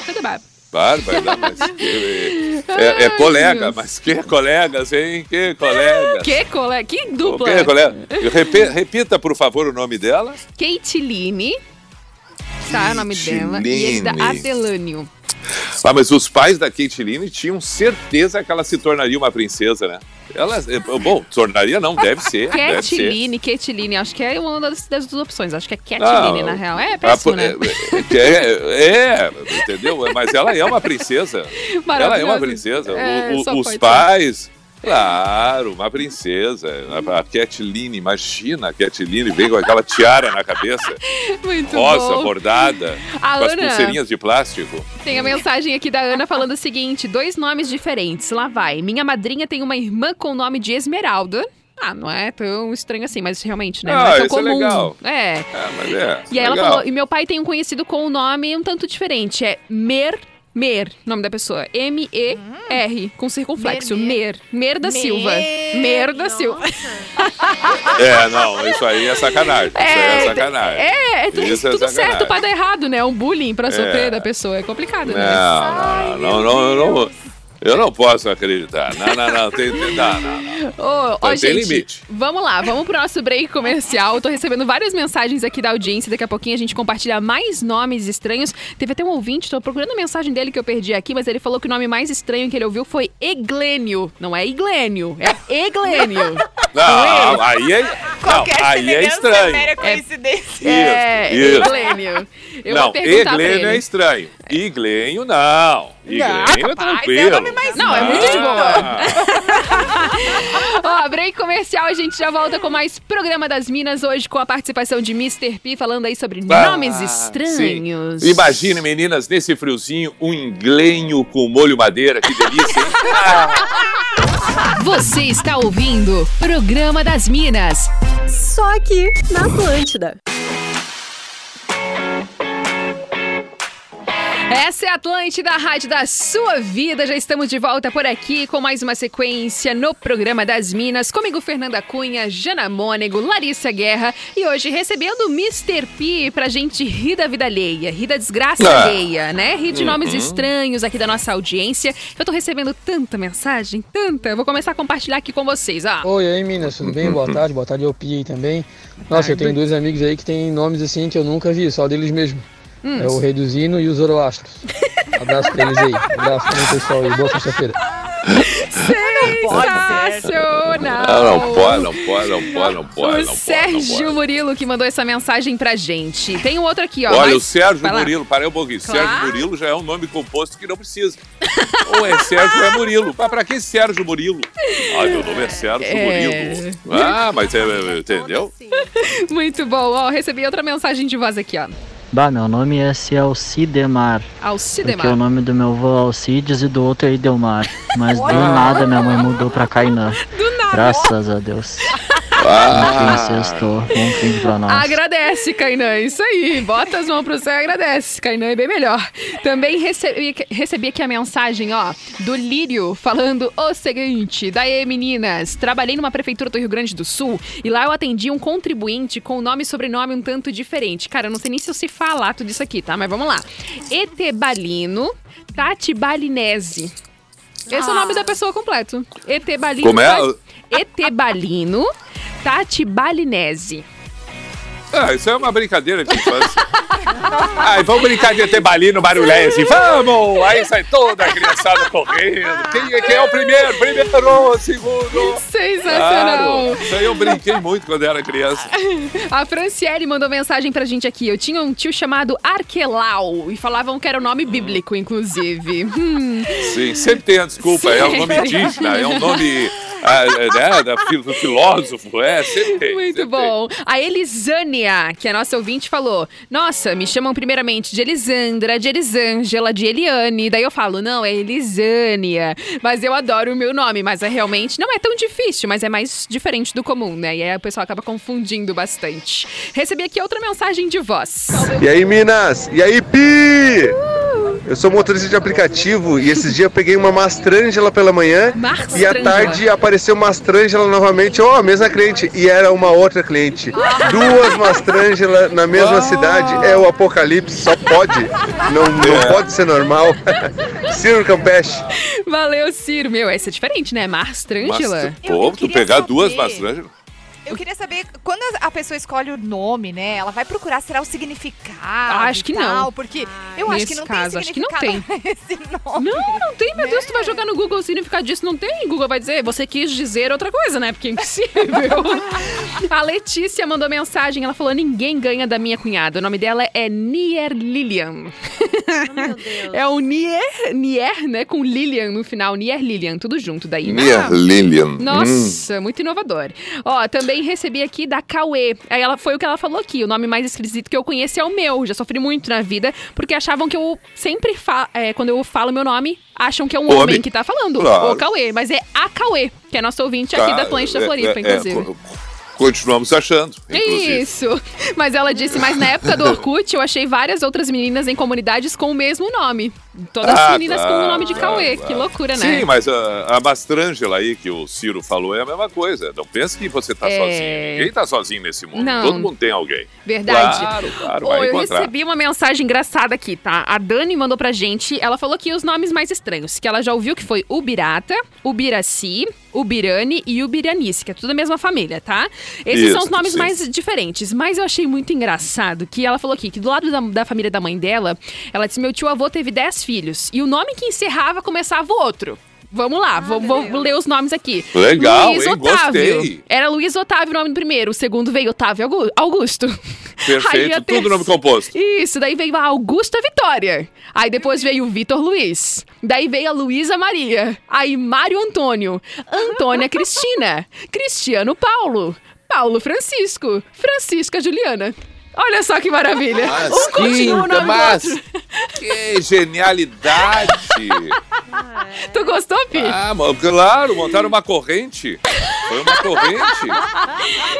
Tudo bem. Mas [laughs] que, é, é colega, mas que colegas, hein? Que colegas. Que colega? Que dupla? Que colega. [laughs] Repe- repita, por favor, o nome dela. Kate Tá, o nome dela. E da. Adelânio. Ah, mas os pais da Caitlyn tinham certeza que ela se tornaria uma princesa, né? Ela, é, bom, tornaria não, deve ser. Cateline, Cateline, acho que é uma das, das duas opções. Acho que é Não, Cateline, na real. É Ah, péssimo, né? É, é, é, entendeu? Mas ela é uma princesa. [laughs] Ela é uma princesa. O- É, o- só os pode pais, claro, uma princesa. A, Catelyn, imagina a Catelyn vem com aquela tiara na cabeça, [laughs] Muito rosa, bom. bordada, A com as Ana- pulseirinhas de plástico. Tem a mensagem aqui da Ana falando o seguinte: dois nomes diferentes. Lá vai. Minha madrinha tem uma irmã com o nome de Esmeralda. Ah, não é tão estranho assim, mas realmente, né? não Ah, é tão isso é comum. legal. É. É, mas é. E aí ela legal. falou, e meu pai tem um conhecido com o nome um tanto diferente. É Mer. Mer, nome da pessoa. M-E-R, com circunflexo. Mer. Mer da Silva. Mer da Silva. É, não, isso aí é sacanagem. isso aí é sacanagem. É, é tudo, Isso é tudo sacanagem. certo pra dar errado, né? Um bullying pra sofrer É. da pessoa. É complicado, né? Não, não, não, não, eu não, posso acreditar. Não, não, não, tem, tem, não, não, não. Ô, ó, Tem gente, limite. Vamos lá, vamos pro nosso break comercial. Tô recebendo várias mensagens aqui da audiência. Daqui a pouquinho a gente compartilha mais nomes estranhos. Teve até um ouvinte, tô procurando a mensagem dele que eu perdi aqui, mas ele falou que o nome mais estranho que ele ouviu foi Eglênio. Não é Iglênio, é Eglênio. [laughs] Não, aí é, não, aí é estranho. coincidência. É, isso. Eglênio. Eu não, vou perguntar pra Ele. é estranho. Iglênio, não. Iglênio é tranquilo. Não, é muito de boa. Ah, [laughs] Ó, break comercial, a gente já volta com mais Programa das Minas, hoje com a participação de Mr. P, falando aí sobre ah, nomes estranhos. sim. Imagine, meninas, nesse friozinho, um inglenho com molho madeira, que delícia, hein? [laughs] Você está ouvindo Programa das Minas. Só aqui na Atlântida. Essa é a Atlântida, a rádio da sua vida. Já estamos de volta por aqui com mais uma sequência no programa das Minas. Comigo, Fernanda Cunha, Jana Mônego, Larissa Guerra e hoje recebendo o Mr. P pra gente rir da vida alheia, rir da desgraça Ah. alheia, né? Rir de nomes Uhum. estranhos aqui da nossa audiência. Eu tô recebendo tanta mensagem, tanta. Eu vou começar a compartilhar aqui com vocês, ó. Oi, aí Minas, tudo bem? Boa tarde, boa tarde ao Pi aí também. Nossa, eu tenho dois amigos aí que têm nomes assim que eu nunca vi, só deles mesmo. Hum. É o Reduzino e o Zoroastro. [laughs] Abraço pra eles aí. Abraço também, pessoal, e boa sexta-feira. Sensacional! Não, não pode, não pode, não pode, não pode, O não pode. Sérgio Murilo que mandou essa mensagem pra gente. Tem um outro aqui, ó. Olha, mas- o Sérgio Vai lá. Murilo, parei um pouquinho. Claro. Sérgio Murilo já é um nome composto que não precisa. ou é Sérgio ou é Murilo. Mas pra que Sérgio Murilo? Ah, meu nome é Sérgio É. Murilo. Ah, mas é, é, entendeu? Muito bom. Ó, recebi outra mensagem de voz aqui, ó. Bah, meu nome é Alcidemar. Alcidemar. Porque o nome do meu avô é Alcides e do outro é Idelmar. Mas do nada minha mãe mudou pra Cainã. [laughs] Do nada. Graças a Deus. [laughs] Ah. Sextou. Pra nós. Agradece, Kainan. Isso aí. Bota as mãos pro céu e agradece. Kainan é bem melhor. Também recebi, recebi aqui a mensagem, ó, do Lírio, falando o seguinte: Daí, meninas, trabalhei numa prefeitura do Rio Grande do Sul e lá eu atendi um contribuinte com nome e sobrenome um tanto diferente. Cara, eu não sei nem se eu sei falar tudo isso aqui, tá? Mas vamos lá. Etebalino Tati Balinese. Esse é o nome da pessoa completo. Etebalino. Como é? Tati- Etebalino Tati Balinese. Ah, isso é uma brincadeira de infância. [laughs] Ai, vamos brincar de tebalino barulhense. Vamos! Aí sai toda a criançada correndo. Quem, é- quem é o primeiro? Primeiro, segundo. Sensacional. Claro. Isso aí eu brinquei muito quando era criança. A Franciele mandou mensagem pra gente aqui. Eu tinha um tio chamado Arquelau e falavam que era o nome bíblico, inclusive. Hum. Sim, sempre tem a desculpa. É um nome indígena, é um nome ah, é, né, da, fil- do filósofo. É, sempre tem. Muito sempre bom. A Elisânia, que é a nossa ouvinte, falou: Nossa, me chamam primeiramente de Elisandra, de Elisângela, de Eliane. Daí eu falo: Não, é Elisânia. Mas eu adoro o meu nome, mas é realmente não é tão difícil, mas é mais diferente do comum, né? E aí o pessoal acaba confundindo bastante. Recebi aqui outra mensagem de voz. E aí, Minas? E aí, Pi? Eu sou motorista de aplicativo e esses dias eu peguei uma mastrângela pela manhã e à Mastrângela. tarde apareceu mastrângela novamente, oh, a mesma cliente, e era uma outra cliente. Duas mastrângelas na mesma cidade, é o apocalipse, só pode. Não, não É. pode ser normal. Ciro Campeche. Valeu, Ciro. Meu, essa é diferente, né? Marstrângela. Mas, pô, tu pegar duas mastrângelas. Eu queria saber, quando a pessoa escolhe o nome, né? Ela vai procurar, será o significado? Acho que tal, não. Porque eu acho que Nesse não caso, tem acho que não tem. [laughs] esse nome. Não, não tem, meu Deus, tu vai jogar no Google o significado disso, não tem. Google vai dizer, você quis dizer outra coisa, né? Porque é impossível. [laughs] a Letícia mandou mensagem, ela falou, ninguém ganha da minha cunhada. O nome dela é Nier Lilian. [laughs] É o Nier, Nier, né? Com Lilian no final. Nier Lilian, tudo junto daí. Mia Lilian. Hum. Nossa, muito inovador. Ó, também recebi aqui da Cauê. Aí ela foi o que ela falou aqui. O nome mais esquisito que eu conheço é o meu. Já sofri muito na vida, porque achavam que eu sempre falo. quando eu falo meu nome, acham que é um Homem. homem que tá falando. Claro. O Cauê. Mas é a Cauê, que é nosso ouvinte aqui Tá, da Atlântida é, Floripa, é, inclusive. é, co- continuamos achando, inclusive. Isso. Mas ela disse, mas na época do [laughs] Orkut eu achei várias outras meninas em comunidades com o mesmo nome. Todas Ah, meninas com o nome de claro, Cauê. claro. Que loucura, né? Sim, mas a, a mastrângela aí que o Ciro falou é a mesma coisa. Não pense que você tá É. sozinho. Ninguém tá sozinho nesse mundo. Não. Todo mundo tem alguém. Verdade. Claro, claro, Ô, vai eu encontrar. recebi uma mensagem engraçada aqui, tá? A Dani mandou pra gente. Ela falou aqui os nomes mais estranhos, que ela já ouviu que foi Ubirata, Ubiraci, Ubirane e Ubiranice, que é tudo a mesma família, tá? Esses Isso, são os nomes sim. mais diferentes, mas eu achei muito engraçado que ela falou aqui que do lado da, da família da mãe dela, ela disse: meu tio avô teve 10 filhos e o nome que encerrava começava o outro. Vamos lá, vou, vou ler os nomes aqui. Legal, Luiz hein? Otávio. Gostei. Era Luiz Otávio o nome do primeiro, o segundo veio Otávio Augu- Augusto. [laughs] Aí Perfeito, a tudo nome composto. Isso, daí veio a Augusta Vitória. Aí depois veio o Vitor Luiz. Daí veio a Luísa Maria. Aí Mário Antônio. Antônia Cristina. [laughs] Cristiano Paulo. Paulo Francisco. Francisca Juliana. Olha só que maravilha. Mas, um continua o nome do mas outro. que genialidade! [laughs] Tu gostou, Pi? Ah, mo- claro, montaram uma corrente. Foi uma corrente.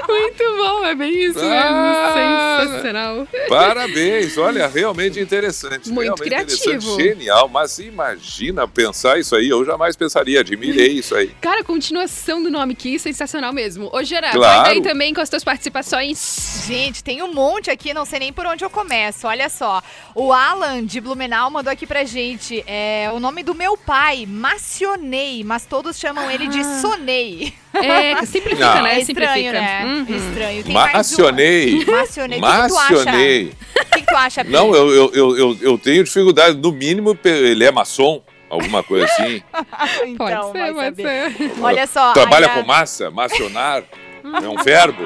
Muito bom, é bem isso Ah. mesmo. Sensacional. Parabéns, olha, realmente interessante. Muito realmente criativo. Interessante, genial, mas imagina pensar isso aí, eu jamais pensaria, admirei isso aí. Cara, continuação do nome que sensacional mesmo. Ô, Gerard, Claro. vai daí também com as tuas participações. Gente, tem um monte aqui, não sei nem por onde eu começo. Olha só. O Alan de Blumenau mandou aqui pra gente é, o nome do meu pai, Macionei, mas todos chamam ele de Sonei. É, simplifica, Ah. né? É estranho, Simplifica. né? Uhum. Estranho. Tem Macionei. Macionei. O que que tu acha? Macionei. O que, que tu acha, Pi? Não, eu, eu, eu, eu, eu tenho dificuldade, no mínimo ele é maçom, alguma coisa assim. [laughs] então, ser, vai pode saber. ser. Olha só. Trabalha a- com massa, macionar. [laughs] É um verbo.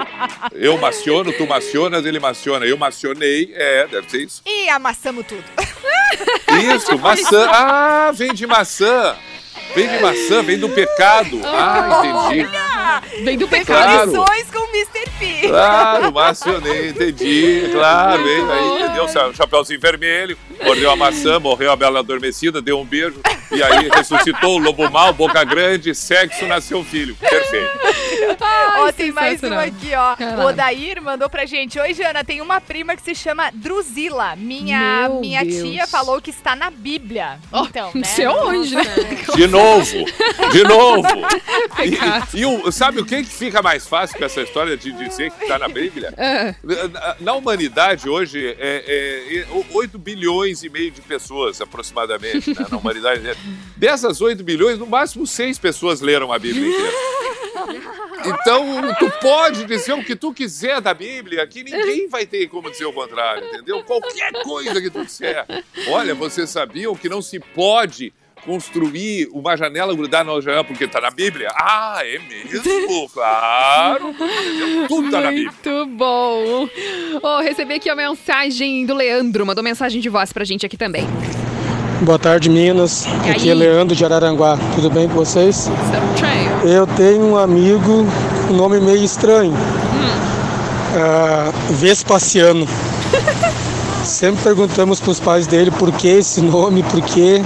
Eu maciono, tu macionas, ele maciona. Eu macionei, é, deve ser isso. E amassamos tudo. Isso, maçã. Ah, vem de maçã. Vem de maçã, vem do pecado. Ah, entendi. Olha! Vem do pecado. Lições com o Mr. P. Claro, macionei, entendi. Claro, veio aí, entendeu? Chapeuzinho vermelho, mordeu a maçã, morreu a bela adormecida, deu um beijo. E aí ressuscitou o lobo mal, boca grande, sexo, nasceu filho. Perfeito. ó, tem mais um aqui, ó. Caramba. O Odair mandou pra gente. Oi, Jana, tem uma prima que se chama Druzila. Minha, Meu minha Deus. tia falou que está na Bíblia. então, [laughs] né? Não sei onde, né? [laughs] De novo, de novo. [laughs] E, e o- sabe o que, que fica mais fácil com essa história de dizer que está na Bíblia? Ah. Na, na humanidade hoje, é, é, 8 bilhões e meio de pessoas, aproximadamente, né, na humanidade. Dessas 8 bilhões, no máximo 6 pessoas leram a Bíblia inteira. Então, tu pode dizer o que tu quiser da Bíblia, que ninguém vai ter como dizer o contrário, entendeu? Qualquer coisa que tu disser. Olha, vocês sabiam que não se pode construir uma janela grudar na janela porque tá na Bíblia? Ah, é mesmo? Claro! Tudo tá na Bíblia. Muito bom. Ó, recebi aqui a mensagem do Leandro, mandou mensagem de voz pra gente aqui também. Boa tarde, Minas. Aqui é Leandro de Araranguá. Tudo bem com vocês? Eu tenho um amigo com nome meio estranho. Ah, Vespasiano. [laughs] Sempre perguntamos para os pais dele por que esse nome, por quê.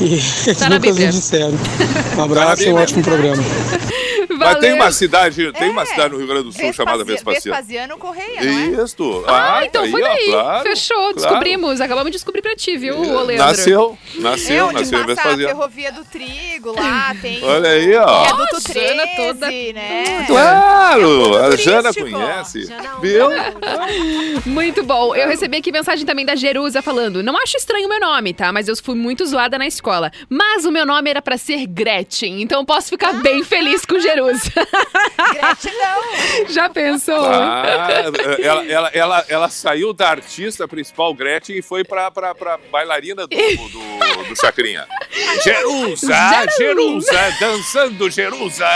E eles Tá nunca nos disseram. [laughs] Um Tá abraço e um ótimo programa. [laughs] Mas tem uma cidade, tem uma cidade no Rio Grande do Sul chamada Vespasiano. Vespasiano Correia, não é? Isso. Ah, tá então aí, foi ó, daí. claro, Fechou, claro. descobrimos. Acabamos de descobrir pra ti, viu, ô Leandro? Nasceu, É nasceu, nasceu em passa a Vespasiano. ferrovia do trigo lá, tem Olha aí, ó. viaduto Ó, 13, Jana toda- né? Claro, a turístico. Jana conhece. Viu? [laughs] Muito bom. Eu recebi aqui mensagem também da Jerusa falando: Não acho estranho o meu nome, tá? Mas eu fui muito zoada na escola. Mas o meu nome era pra ser Gretchen, então eu posso ficar bem feliz com Jerusa. Gretchen não. Já pensou? Ah, ela, ela, ela, ela saiu da artista principal Gretchen e foi pra, pra, pra bailarina do, do, do Chacrinha. Jerusa, Jerusa, dançando Jerusa.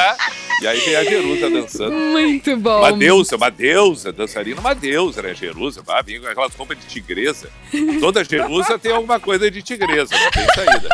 E aí tem a Jerusa dançando. Muito bom. Uma deusa, uma deusa, dançarina, uma deusa, né? Jerusa, vai vir com aquelas roupas de tigresa. Toda Jerusa tem alguma coisa de tigresa, não tem saída.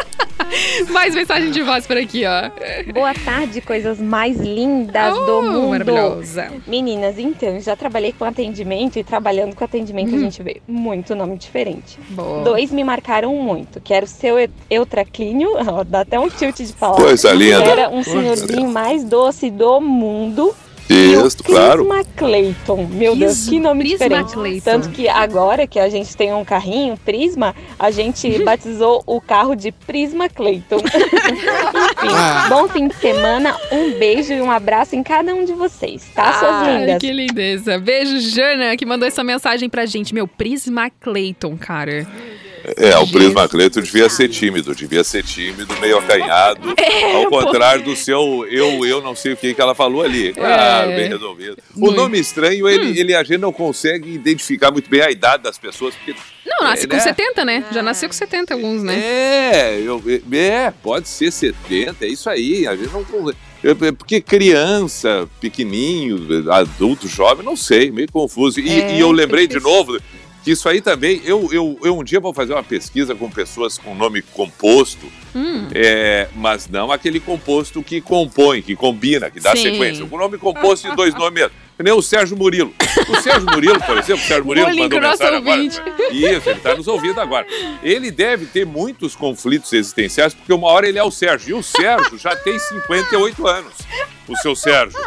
Mais mensagem de voz por aqui, ó. Boa tarde, coisas mais lindas Oh, do mundo. maravilhosa. Meninas, então, já trabalhei com atendimento e trabalhando com atendimento a gente vê muito nome diferente. Boa. Dois me marcaram muito, que era o seu Eu- Eutraclínio, [laughs] ó, dá até um tilt de falar. Coisa linda. Era um senhorzinho mais doce do mundo. Isso, claro. Prisma Clayton. Meu Deus, Prisma- que nome Prisma diferente. Clayton. Tanto que agora que a gente tem um carrinho, Prisma, a gente batizou o carro de Prisma Clayton. [laughs] Enfim, Ah. bom fim de semana, um beijo e um abraço em cada um de vocês, tá, suas Ai, lindas? que lindeza. Beijo, Jana, que mandou essa mensagem pra gente. Meu, Prisma Clayton, cara. É, o Prisma Cleto devia ser tímido, devia ser tímido, meio acanhado. [laughs] É, ao contrário do seu eu, eu não sei o que, que ela falou ali. Claro, É. bem resolvido. O nome estranho, ele, ele a gente não consegue identificar muito bem a idade das pessoas, porque. Não, nasce É, com né? 70, né? Já nasceu com 70 alguns, né? É, eu, é, pode ser 70, é isso aí. A gente não. é, é, Porque criança, pequenininho, adulto, jovem, não sei, meio confuso. E, É, e eu lembrei de novo isso aí também. Eu, eu, eu um dia vou fazer uma pesquisa com pessoas com nome composto, Hum. é, mas não aquele composto que compõe, que combina, que dá Sim. sequência. O nome composto de dois nomes mesmo. Nem o Sérgio Murilo. O Sérgio Murilo, por exemplo, o Sérgio Murilo Bullying mandou mensagem agora. ouvinte. Isso, ele está nos ouvindo agora. Ele deve ter muitos conflitos existenciais, porque uma hora ele é o Sérgio. E o Sérgio já tem 58 anos, o seu Sérgio.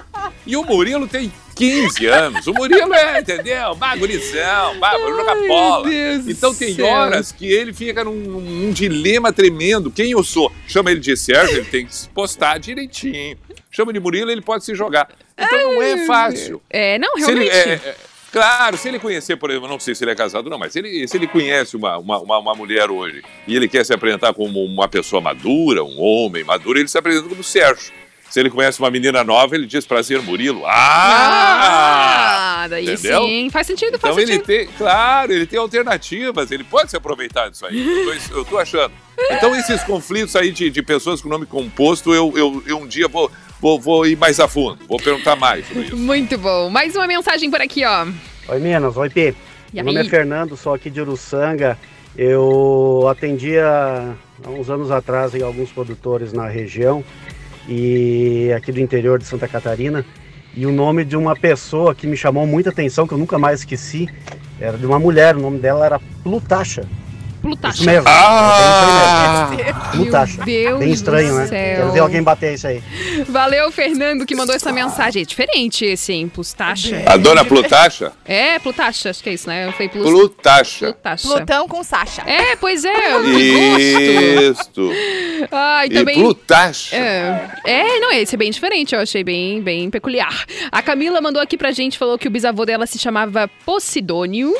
E o Murilo tem 15 anos. O Murilo é, entendeu? Bagurizão, bagulho, joga bola. Então tem céu. horas que ele fica num, num dilema tremendo. Quem eu sou? Chama ele de Sérgio, ele tem que se postar direitinho. Chama de Murilo, ele pode se jogar. Então não é fácil. É, não, Se ele- realmente. é, é, claro, se ele conhecer, por exemplo, não sei se ele é casado não, mas se ele, se ele conhece uma, uma, uma, uma mulher hoje e ele quer se apresentar como uma pessoa madura, um homem maduro, ele se apresenta como Sérgio. Se ele conhece uma menina nova, ele diz prazer Murilo. Ah! Ah, daí Entendeu? sim. Faz sentido, faz Então ele sentido. tem, claro, ele tem alternativas, ele pode se aproveitar disso aí. Eu tô, eu tô achando. Então esses conflitos aí de, de pessoas com nome composto, eu, eu, eu um dia vou, vou, vou ir mais a fundo, vou perguntar mais sobre isso. Muito bom. Mais uma mensagem por aqui, ó. Oi, Minas. Oi, Pi. E Meu nome é Fernando, sou aqui de Uruçanga. Eu atendia há uns anos atrás em alguns produtores na região e aqui do interior de Santa Catarina. E o nome de uma pessoa que me chamou muita atenção, que eu nunca mais esqueci, era de uma mulher. O nome dela era Plutasha. Plutasha. Isso mesmo. Ah! é. Meu Deus Bem estranho, do né? céu. Quero ver alguém bater isso aí. Valeu, Fernando, que mandou essa mensagem. É diferente esse, hein? Plustacha. A dona Plutasha? É, Plutasha, acho que é isso, né? Eu falei Plus... Plutasha. Plutasha. Plutão com Sasha. É, pois é, que gosto. Isso. Ah, e E também... Plutasha. É, é, não, esse é bem diferente, eu achei bem, bem peculiar. A Camila mandou aqui pra gente, falou que o bisavô dela se chamava Posidônio.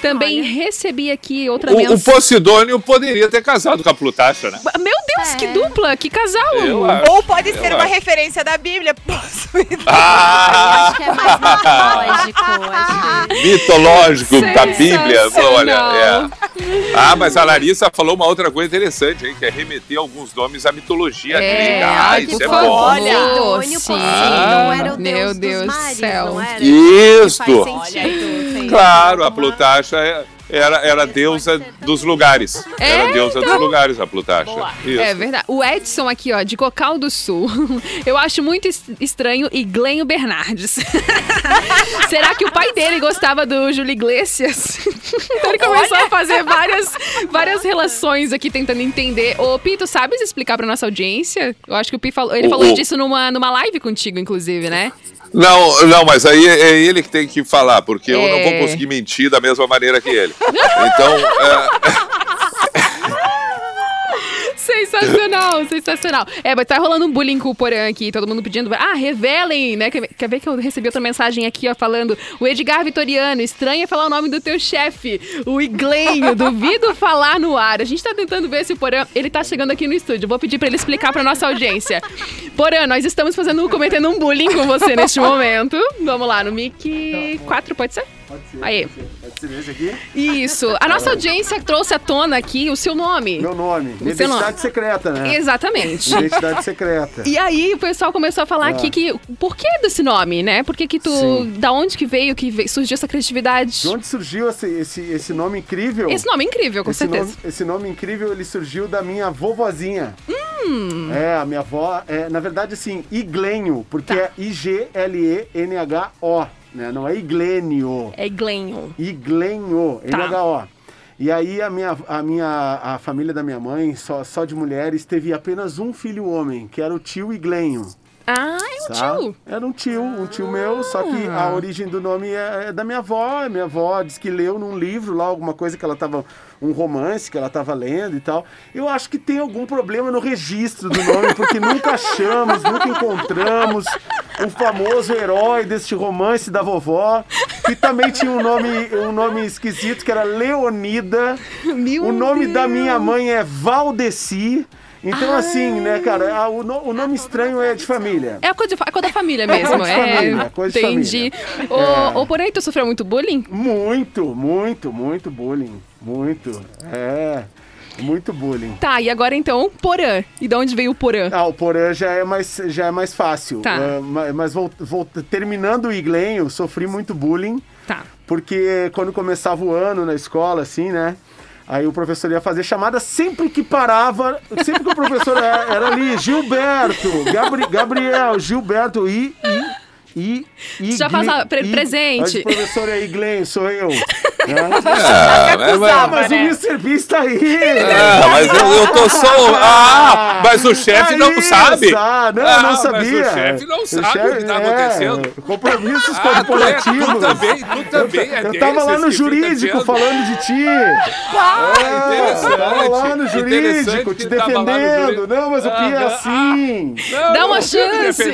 Também recebi aqui outra O, o mensagem. Posidônio poderia ter casado com a Plutasha, né? Meu Deus, que dupla, que casal! Ou pode ser uma acho. referência da Bíblia. [laughs] Possuído. Ah! Acho que é mais mitológico. [laughs] Mitológico da Bíblia. Olha, é. Ah, mas a Larissa falou uma outra coisa interessante, hein? Que é remeter alguns nomes à mitologia É, grega. Ah, ai, isso é bom. Olha, Sim. Poseidon não era o Meu deus Deus dos do céu. não era? Isso. Sentido. tem- Claro, a Plutasha é. Era, era a deusa dos lugares. É, era a deusa então. dos lugares, a Plutarcha. Isso. É verdade. O Edson aqui, ó, de Cocal do Sul. [laughs] Eu acho muito es- estranho e Glenho Bernardes. [laughs] Será que o pai dele gostava do Júlio Iglesias? [laughs] então ele começou a fazer várias, várias relações aqui tentando entender. Ô, Pito, sabes explicar pra nossa audiência? Eu acho que o Pi falou. Ele falou o- disso numa, numa live contigo, inclusive, né? Não, não, mas aí é ele que tem que falar, porque eu não vou É. conseguir mentir da mesma maneira que ele. Então, é, Sensacional, sensacional. É, mas tá rolando um bullying com o Porã aqui, todo mundo pedindo. Ah, revelem, né? Quer, ver que eu recebi outra mensagem aqui, ó, falando. O Edgar Vitoriano, estranho é falar o nome do teu chefe, o Iglenho, duvido falar no ar. A gente tá tentando ver se o Porã. Ele tá chegando aqui no estúdio. Vou pedir pra ele explicar pra nossa audiência. Porã, nós estamos fazendo, cometendo um bullying com você neste momento. Vamos lá, no Mic 4, pode ser? Pode ser. Aí. Pode ser esse aqui? Isso. A nossa audiência trouxe à tona aqui o seu nome. Meu nome. O seu nome. Identidade secreta, né? Exatamente. Identidade secreta. E aí o pessoal começou a falar Ah. aqui que. Por que desse nome, né? Por que, que tu. Sim. Da onde que veio que surgiu essa criatividade? De onde surgiu esse, esse, esse nome incrível? Esse nome é incrível, com esse certeza. Nome, esse nome incrível, ele surgiu da minha vovozinha. Hum. É, a minha avó, é, na verdade, assim, Iglenho, porque Tá. é I-G-L-E-N-H-O, né? Não é Iglênio. É Glenho. Iglenho, Tá. N-H-O. E aí a minha, a minha a família da minha mãe, só, só de mulheres, teve apenas um filho homem, que era o tio Iglenho. Ah, é um tá? tio. Era um tio, um tio meu, só que Ah. a origem do nome é, é da minha avó. A minha avó diz que leu num livro lá alguma coisa que ela tava. um romance que ela tava lendo e tal. Eu acho que tem algum problema no registro do nome, porque nunca achamos, nunca encontramos o famoso herói deste romance da vovó, que também tinha um nome, um nome esquisito, que era Leonida. o nome da minha mãe é Valdeci. Então, assim, né, cara, a- o, no- o nome estranho é de família. É a coisa, de é coisa da família É mesmo. coisa de família, é coisa de entendi. família. Ô, É. ô, porém, tu sofreu muito bullying? Muito, muito, muito bullying. Muito. É. Muito bullying. Tá, e agora então, Porã. E de onde veio o Porã? Ah, o Porã já é mais, já é mais fácil. Tá. Ah, ma- mas vol- vol- terminando o Iglenho, sofri muito bullying. Tá. Porque quando começava o ano na escola, assim, né? Aí o professor ia fazer chamada sempre que parava, sempre que o professor era, era ali, Gilberto, Gabri- Gabriel, Gilberto, e. e e, e Já faz a- pre- presente. Mas o professor é Iglen, sou eu. [laughs] Né? Ah, mas- mas- mas o Mr. Beast tá aí. [laughs] Ah, mas eu, eu tô só. [laughs] Ah, mas o chefe não Aí, sabe. sa- Não, Ah, não mas sabia. o chefe não sabe o que tá é, acontecendo. Compromissos Ah, tu é- corporativos. tu também- tu também é Eu tava lá no fica jurídico dizendo. falando de ti. Ah, É, interessante. tava lá no jurídico, te defendendo. jurídico. Não, mas o Pia é assim. Não, Dá uma chance.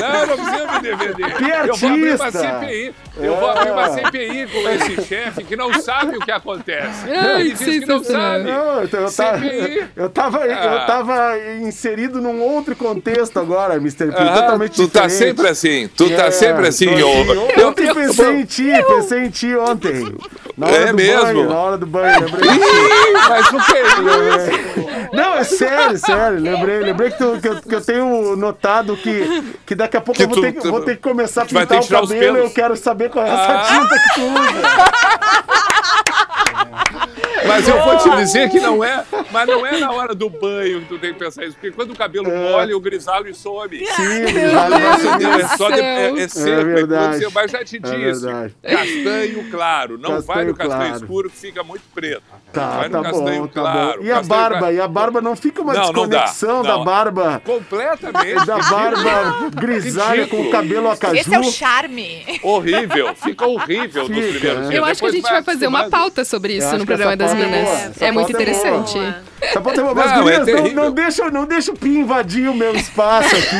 Não, não precisa me defender. Eu vou abrir uma. CPI. Eu vou abrir uma. CPI com esse chefe que não sabe o que acontece. Ele diz que não sabe. Não, então eu, tava, CPI. eu, tava, eu Ah. tava inserido num outro contexto agora, Mr. P. Ah, totalmente tu tá diferente. sempre assim, tu tá É, sempre assim, assim. Eu- Ontem eu- pensei eu- em ti, pensei em ti ontem. Na hora É do mesmo? banho, na hora do banho, lembrei. Ih, mas o que [laughs] é isso? Não, é sério, sério. Lembrei, lembrei que, tu- que eu, que eu tenho notado que, que daqui a pouco Que eu vou, tu- ter, que- tu- vou ter que começar a pintar o cabelo e eu quero saber qual é essa Ah. tinta que tu usa. Mas eu vou te dizer que não é, mas não é na hora do banho que tu tem que pensar isso, porque quando o cabelo molha, o grisalho some. Sim, grisalho vai sumir. É, só de, é, é seco, é verdade. quando você- mas já te É disse, verdade. castanho claro, não vai no Castanho castanho claro. escuro que fica muito preto. Tá, vai no tá castanho bom, tá claro. bom. E a castanho barba? claro. E a barba não fica uma Não, não dá, desconexão da não. barba? Completamente. Da barba grisalha com o cabelo acaju? Esse é o charme. Horrível, fica horrível nos Fica, primeiros né? dias. Eu acho que a Depois gente vai fazer uma pauta sobre isso no programa das é É, muito é boa. Bom, mas Não, é não, não deixa, não deixa o Pi invadir o meu espaço aqui.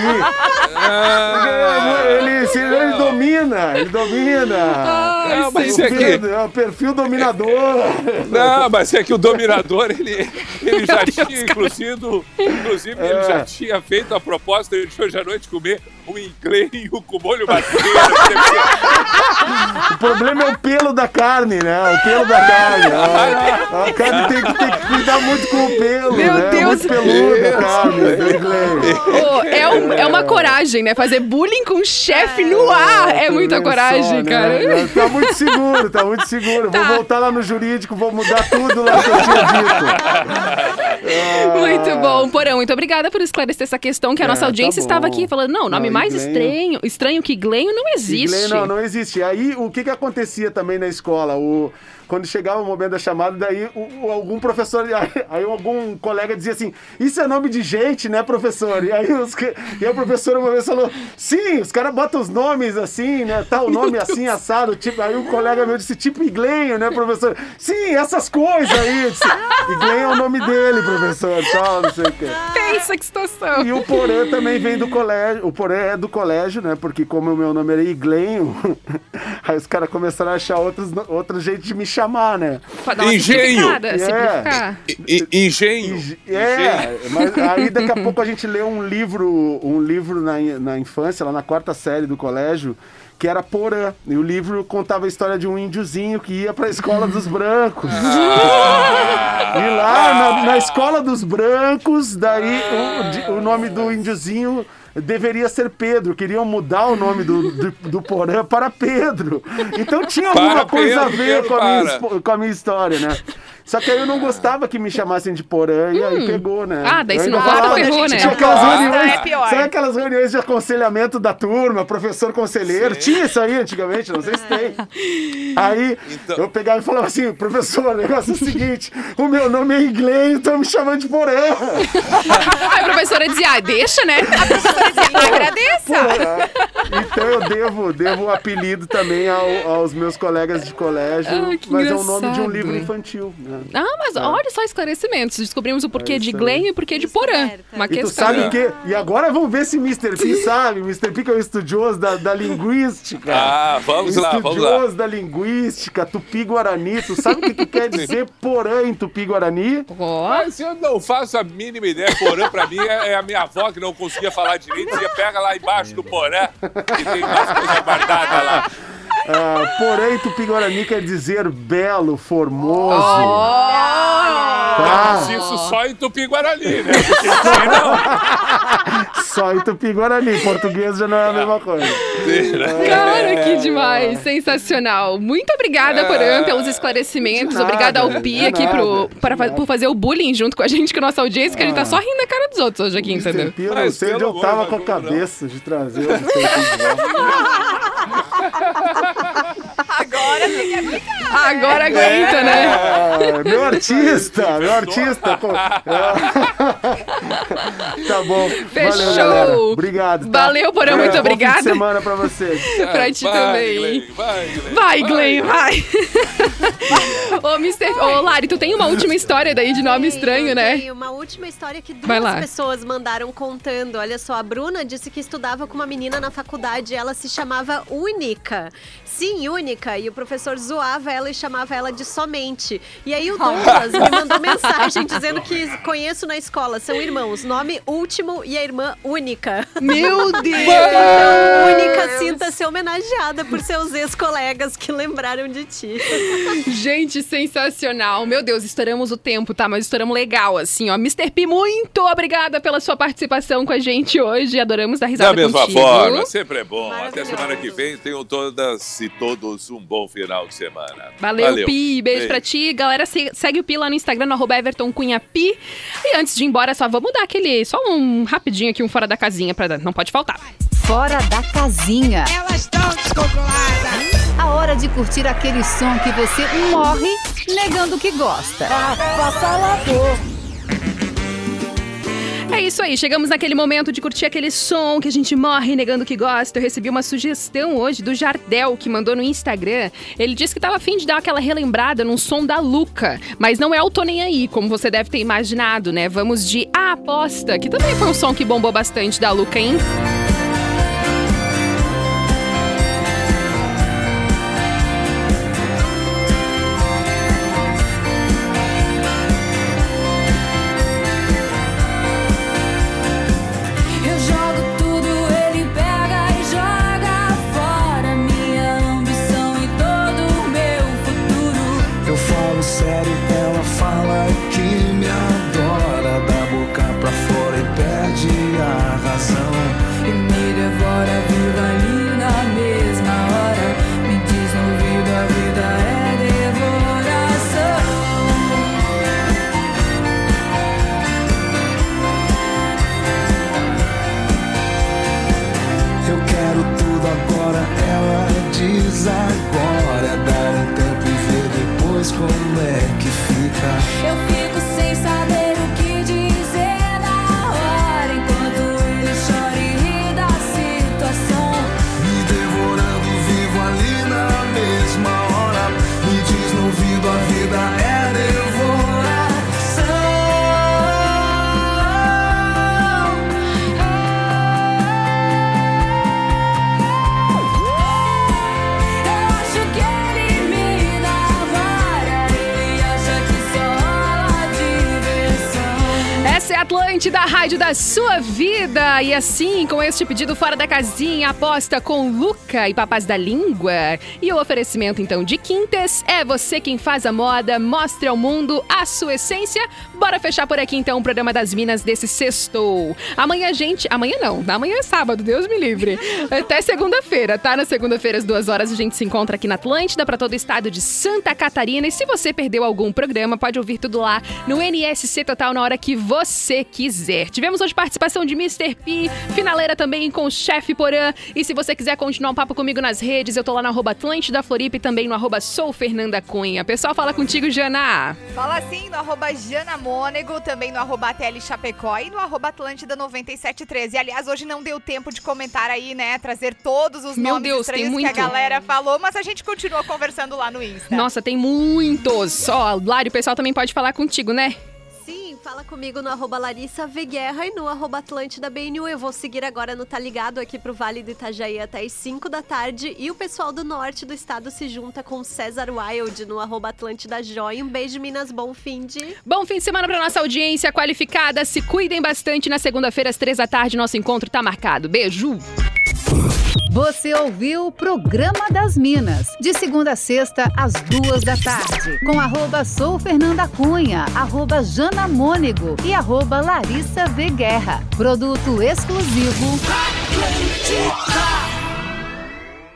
Ah, [laughs] ele, se- ele domina, ele domina. Não, mas o é que- é o perfil dominador. Não, mas é que o dominador, ele, ele já [laughs] tinha, inclusive, inclusive ele É. já tinha feito a proposta de hoje à noite comer um incleio com molho ser- O problema é o pelo da carne, né? O pelo da carne. A, [laughs] a carne tem que, tem que cuidar muito com o pelo, Meu né? Deus. Muito peluda a carne. né, Glenn? Ô, é, um- é uma coragem, né? Fazer bullying com o chefe no ar. É muita coragem, cara. Tá muito seguro, tá muito seguro. Vou voltar lá no jurídico, vou mudar tudo lá que eu tinha dito. Muito bom, Porão. Muito obrigada por esclarecer essa questão que a É, nossa tá audiência estava bom. aqui falando, não, o nome Não, mais estranho, estranho que Glenho não existe. Inglês não, não existe. Aí o que que acontecia também na escola? O, quando chegava o momento da chamada, daí o- o- algum professor, [laughs] aí, aí algum colega dizia assim: Isso é nome de gente, né, professor? E aí, os, e a professora uma vez falou: Sim, os caras botam os nomes assim, né? Tal nome assim, assado. Tipo, aí um colega meu disse: Tipo Iglenho, né, professor? Sim, essas coisas aí. Disse, Iglenho é o nome dele, professor, tal, não sei o quê. Pensa que situação. E o Porã também vem do colégio. O Porã é do colégio, né? Porque como o meu nome era Iglenho, [laughs] aí os caras começaram a achar outros, outros jeitos de me chamar, né? Pra dar uma Engenho. simplificada, simplificar. E- e- Engenho. É, mas [laughs] aí daqui a pouco a gente leu um livro, um livro na, na infância, lá na quarta série do colégio, que era Porã. E o livro contava a história de um índiozinho que ia pra escola dos brancos. [laughs] E lá na, na escola dos brancos, daí o, o nome do índiozinho deveria ser Pedro. Queriam mudar o nome do, do, do Porã para Pedro. Então tinha alguma Para, coisa a Pedro, ver Pedro, com a, minha, com a minha história, né? Só que aí eu não gostava que me chamassem de Porã e aí pegou, né? Ah, daí se não gosta, falava- ferrou, né? Tinha aquelas Gosta, reuniões, é pior. sabe aquelas reuniões de aconselhamento da turma, professor conselheiro? Tinha isso aí antigamente, não sei se tem. [laughs] Aí eu pegava e falava assim, professor, o negócio é o seguinte, o meu nome é inglês, estão me chamando de Porã. [laughs] Aí a professora dizia, ah, deixa, né? A professora dizia, agradeça. Então eu devo, devo o apelido também ao- aos meus colegas de colégio, Ah, mas é o nome de um engraçado. livro infantil. Né? Ah, mas É. olha só esclarecimentos. Descobrimos o porquê de isso aí. Glenn e o porquê de Porã. Uma E tu questão. sabe o quê? E agora vamos ver se Mr. P [laughs] sabe. Mr. P que é o estudioso da, da linguística. Ah, vamos lá, vamos lá. Estudioso da linguística, tupi-guarani. Tu sabe o que, que quer dizer [laughs] porã em tupi-guarani? Mas eu não faço a mínima ideia. Porã, pra mim, é, é a minha avó que não conseguia falar direito. Dizia, pega lá embaixo do porã, que tem umas coisas guardadas lá. Ah, porã em tupi-guarani quer dizer belo, formoso. Tá? Mas isso só em Tupi-Guarani, né? Porque. [laughs] Só em tupi-guarani. Português já não é a mesma coisa. Cara, que demais, sensacional. Muito obrigada, Porã, pelos esclarecimentos. Nada, Obrigada ao Pi aqui pro, para, por fazer o bullying junto com a gente, com a nossa audiência, que a gente tá só rindo da cara dos outros hoje aqui, entendeu? Eu não sei onde eu tava com a cabeça de trazer o. Agora tem que aguentar. Agora aguenta, né? É, meu artista, meu artista. pô. [laughs] [laughs] tá bom. Fechou. Valeu, galera. Obrigado. tá? Valeu, Porã, muito bom obrigada. Fim de semana pra vocês. [laughs] Pra ti Vai, também. Glenn, vai, Glenn. Vai, Glenn, vai. [laughs] Ô, Mr. Ô, Lari, tu tem uma última história daí de nome estranho, né? Tem uma última história que Vai duas pessoas mandaram contando. Olha só, a Bruna disse que estudava com uma menina na faculdade e ela se chamava Única. Sim, Única. E o professor zoava ela e chamava ela de somente. E aí o Douglas me mandou mensagem dizendo que conheço na escola. São irmãos. Nome Último e a irmã Única. Meu [laughs] Deus! Então, Única, sinta-se homenageada por seus ex-colegas que lembraram de ti. Gente, sensacional. Meu Deus, estouramos o tempo, tá? Mas estouramos legal, assim, ó. Mr. P, muito obrigada pela sua participação com a gente hoje. Adoramos dar risada Da mesma contigo. forma, sempre é bom. Até semana que vem. Tenham todas e todos um bom final de semana. Valeu, Pi. Beijo pra ti. Galera, se- segue o Pi lá no Instagram, no arroba Everton Cunha Pi. E antes de ir embora, só vamos dar aquele. Só um rapidinho aqui, um fora da casinha, pra, não pode faltar. Fora da casinha. Elas estão descontroladas. A hora de curtir aquele som que você morre negando que gosta. É isso aí, chegamos naquele momento de curtir aquele som que a gente morre negando que gosta. Eu recebi uma sugestão hoje do Jardel, que mandou no Instagram. Ele disse que tava afim de dar aquela relembrada num som da Luca, mas não é o Tô Nem Aí, como você deve ter imaginado, né? Vamos de A Aposta, que também foi um som que bombou bastante da Luca, hein? Atlântida, a rádio da sua vida. E assim, com este pedido fora da casinha, aposta com Luca e Papás da Língua. E o oferecimento, então, de Quintas é você quem faz a moda, mostre ao mundo a sua essência. Bora fechar por aqui, então, o programa das Minas desse sextou. Amanhã, gente. Amanhã não, amanhã é sábado, Deus me livre. [laughs] Até segunda-feira, tá? Na segunda-feira, às duas horas, a gente se encontra aqui na Atlântida para todo o estado de Santa Catarina. E se você perdeu algum programa, pode ouvir tudo lá no NSC Total na hora que você quiser. Tivemos hoje participação de Mr. P, finaleira também com o chefe Porã. E se você quiser continuar um papo comigo nas redes, eu tô lá no arroba Atlântida Floripa e também no arroba Sou Fernanda Cunha. Pessoal, fala contigo, Jana. Fala assim no arroba Jana Mônego, também no arroba ATL Chapecó e no arroba Atlântida 9713. Aliás, hoje não deu tempo de comentar aí, né? Trazer todos os Meu nomes Deus, tem estranhos que a muito. galera falou, mas a gente continua conversando lá no Insta. Nossa, tem muitos. Ó, Lari, o pessoal também pode falar contigo, né? Fala comigo no arroba Larissa Guerra e no arroba Atlântida BNU. Eu vou seguir agora no Tá Ligado aqui pro Vale do Itajaí até as 5 da tarde. E o pessoal do norte do estado se junta com César Wild no arroba Atlântida Joy. Um beijo, Minas. Bom fim de... Bom fim de semana para nossa audiência qualificada. Se cuidem bastante. Na segunda-feira, às três da tarde, nosso encontro tá marcado. Beijo! Você ouviu o Programa das Minas, de segunda a sexta, às duas da tarde, com arroba Sou Fernanda Cunha, arroba Jana Mônego e arroba Larissa V Guerra. Produto exclusivo. Atlântica.